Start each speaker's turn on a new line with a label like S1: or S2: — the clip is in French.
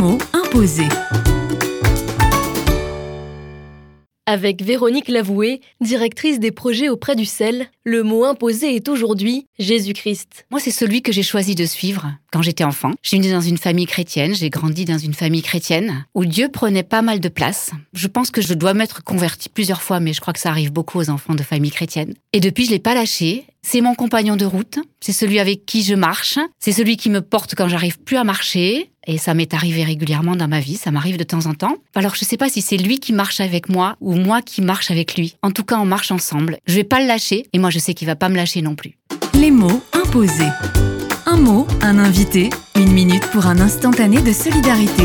S1: mot imposé.
S2: Avec Véronique Lavoué, directrice des projets auprès du sel, le mot imposé est aujourd'hui Jésus-Christ.
S3: Moi, c'est celui que j'ai choisi de suivre quand j'étais enfant. Je suis née dans une famille chrétienne, j'ai grandi dans une famille chrétienne où Dieu prenait pas mal de place. Je pense que je dois m'être convertie plusieurs fois, mais je crois que ça arrive beaucoup aux enfants de famille chrétienne. Et depuis, je l'ai pas lâché. C'est mon compagnon de route, c'est celui avec qui je marche, c'est celui qui me porte quand j'arrive plus à marcher, et ça m'est arrivé régulièrement dans ma vie, ça m'arrive de temps en temps. Alors je sais pas si c'est lui qui marche avec moi ou moi qui marche avec lui. En tout cas, on marche ensemble. Je vais pas le lâcher, et moi je sais qu'il va pas me lâcher non plus.
S1: Les mots imposés. Un mot, un invité, une minute pour un instantané de solidarité.